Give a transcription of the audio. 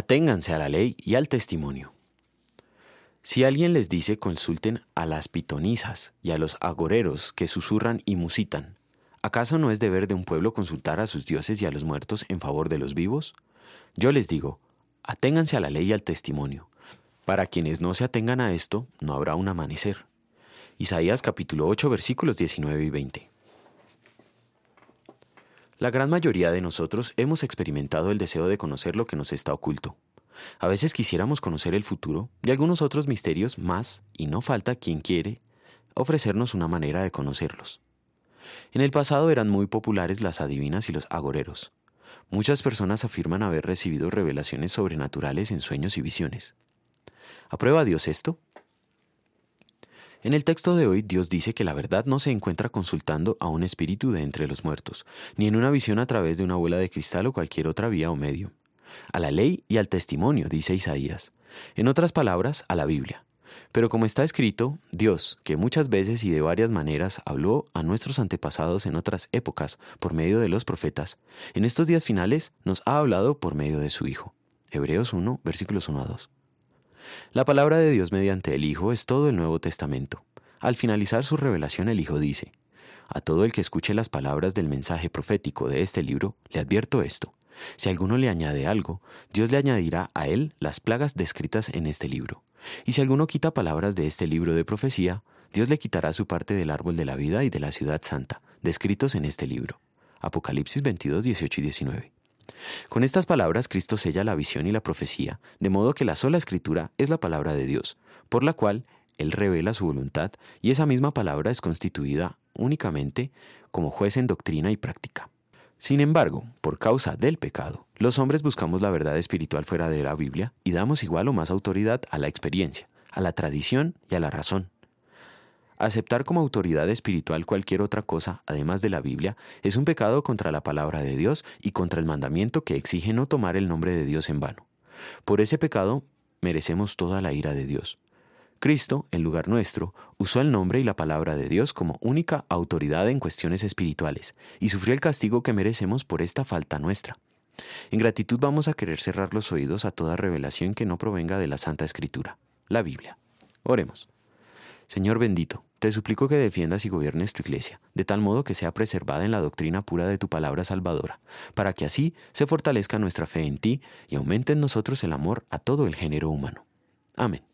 Aténganse a la ley y al testimonio. Si alguien les dice consulten a las pitonisas y a los agoreros que susurran y musitan, ¿acaso no es deber de un pueblo consultar a sus dioses y a los muertos en favor de los vivos? Yo les digo, aténganse a la ley y al testimonio. Para quienes no se atengan a esto, no habrá un amanecer. Isaías capítulo 8 versículos 19 y 20. La gran mayoría de nosotros hemos experimentado el deseo de conocer lo que nos está oculto. A veces quisiéramos conocer el futuro y algunos otros misterios más, y no falta quien quiere ofrecernos una manera de conocerlos. En el pasado eran muy populares las adivinas y los agoreros. Muchas personas afirman haber recibido revelaciones sobrenaturales en sueños y visiones. ¿Aprueba Dios esto? En el texto de hoy Dios dice que la verdad no se encuentra consultando a un espíritu de entre los muertos, ni en una visión a través de una bola de cristal o cualquier otra vía o medio. A la ley y al testimonio, dice Isaías. En otras palabras, a la Biblia. Pero como está escrito, Dios, que muchas veces y de varias maneras habló a nuestros antepasados en otras épocas por medio de los profetas, en estos días finales nos ha hablado por medio de su Hijo. Hebreos 1, versículos 1 a 2. La palabra de Dios mediante el Hijo es todo el Nuevo Testamento. Al finalizar su revelación el Hijo dice, A todo el que escuche las palabras del mensaje profético de este libro, le advierto esto. Si alguno le añade algo, Dios le añadirá a él las plagas descritas en este libro. Y si alguno quita palabras de este libro de profecía, Dios le quitará su parte del árbol de la vida y de la ciudad santa, descritos en este libro. Apocalipsis 22, 18 y 19. Con estas palabras Cristo sella la visión y la profecía, de modo que la sola escritura es la palabra de Dios, por la cual Él revela su voluntad y esa misma palabra es constituida únicamente como juez en doctrina y práctica. Sin embargo, por causa del pecado, los hombres buscamos la verdad espiritual fuera de la Biblia y damos igual o más autoridad a la experiencia, a la tradición y a la razón. Aceptar como autoridad espiritual cualquier otra cosa, además de la Biblia, es un pecado contra la palabra de Dios y contra el mandamiento que exige no tomar el nombre de Dios en vano. Por ese pecado merecemos toda la ira de Dios. Cristo, en lugar nuestro, usó el nombre y la palabra de Dios como única autoridad en cuestiones espirituales, y sufrió el castigo que merecemos por esta falta nuestra. En gratitud vamos a querer cerrar los oídos a toda revelación que no provenga de la Santa Escritura, la Biblia. Oremos. Señor bendito, te suplico que defiendas y gobiernes tu iglesia, de tal modo que sea preservada en la doctrina pura de tu palabra salvadora, para que así se fortalezca nuestra fe en ti y aumente en nosotros el amor a todo el género humano. Amén.